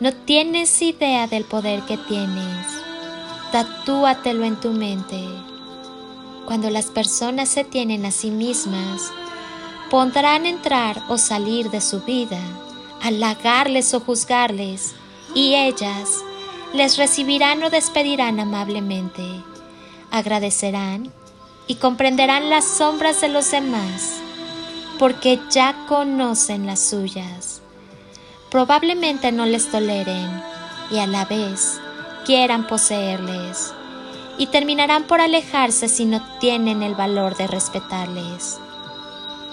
No tienes idea del poder que tienes. Tatúatelo en tu mente. Cuando las personas se tienen a sí mismas, podrán entrar o salir de su vida, halagarles o juzgarles, y ellas les recibirán o despedirán amablemente, agradecerán y comprenderán las sombras de los demás, porque ya conocen las suyas probablemente no les toleren y a la vez quieran poseerles y terminarán por alejarse si no tienen el valor de respetarles.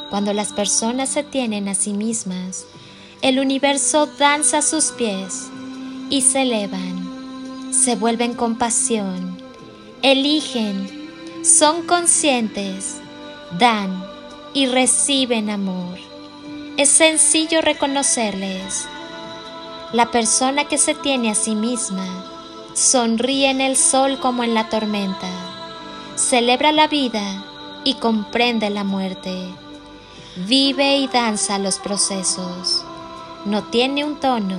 Cuando las personas se tienen a sí mismas, el universo danza a sus pies y se elevan, se vuelven compasión, eligen, son conscientes, dan y reciben amor. Es sencillo reconocerles. La persona que se tiene a sí misma sonríe en el sol como en la tormenta, celebra la vida y comprende la muerte, vive y danza los procesos, no tiene un tono,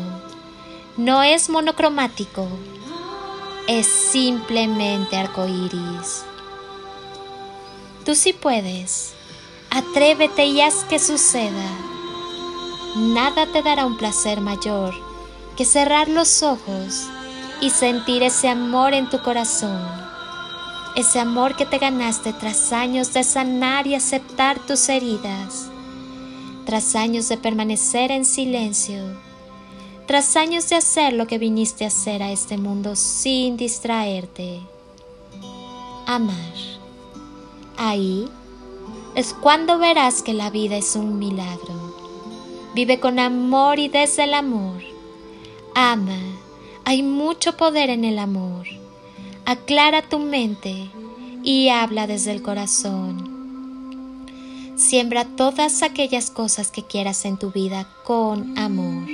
no es monocromático, es simplemente arcoíris. Tú sí puedes, atrévete y haz que suceda nada te dará un placer mayor que cerrar los ojos y sentir ese amor en tu corazón, ese amor que te ganaste tras años de sanar y aceptar tus heridas, tras años de permanecer en silencio, tras años de hacer lo que viniste a hacer a este mundo sin distraerte. Amar. Ahí es cuando verás que la vida es un milagro Vive con amor y desde el amor. Ama. Hay mucho poder en el amor. Aclara tu mente y habla desde el corazón. Siembra todas aquellas cosas que quieras en tu vida con amor.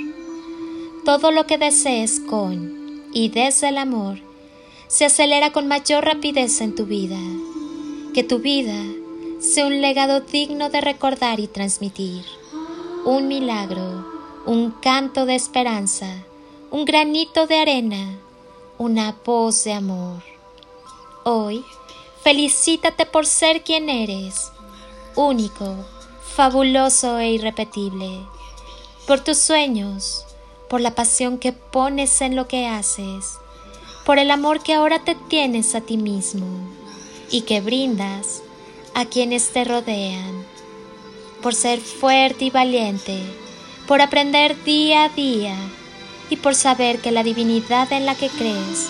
Todo lo que desees con y desde el amor se acelera con mayor rapidez en tu vida. Que tu vida sea un legado digno de recordar y transmitir un milagro, un canto de esperanza, un granito de arena, una voz de amor. Hoy, felicítate por ser quien eres, único, fabuloso e irrepetible, por tus sueños, por la pasión que pones en lo que haces, por el amor que ahora te tienes a ti mismo y que brindas a quienes te rodean por ser fuerte y valiente, por aprender día a día y por saber que la divinidad en la que crees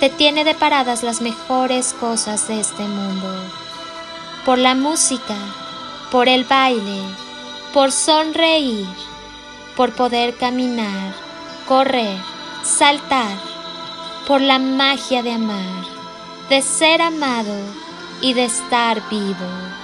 te tiene deparadas las mejores cosas de este mundo. Por la música, por el baile, por sonreír, por poder caminar, correr, saltar, por la magia de amar, de ser amado y de estar vivo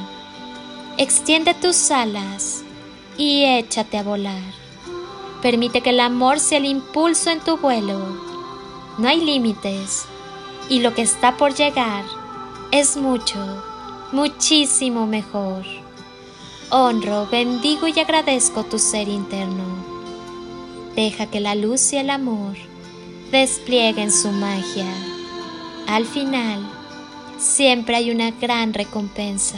Extiende tus alas y échate a volar. Permite que el amor sea el impulso en tu vuelo. No hay límites y lo que está por llegar es mucho, muchísimo mejor. Honro, bendigo y agradezco tu ser interno. Deja que la luz y el amor desplieguen su magia. Al final, siempre hay una gran recompensa.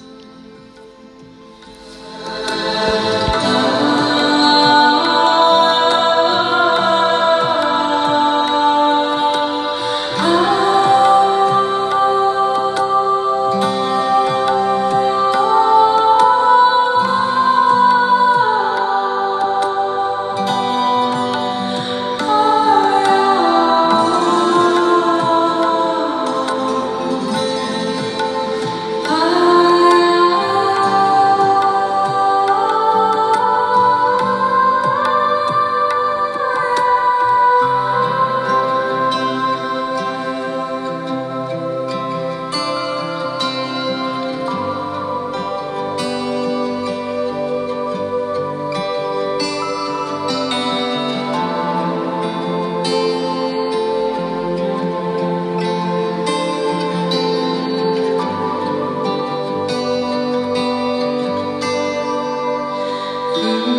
Mm-hmm.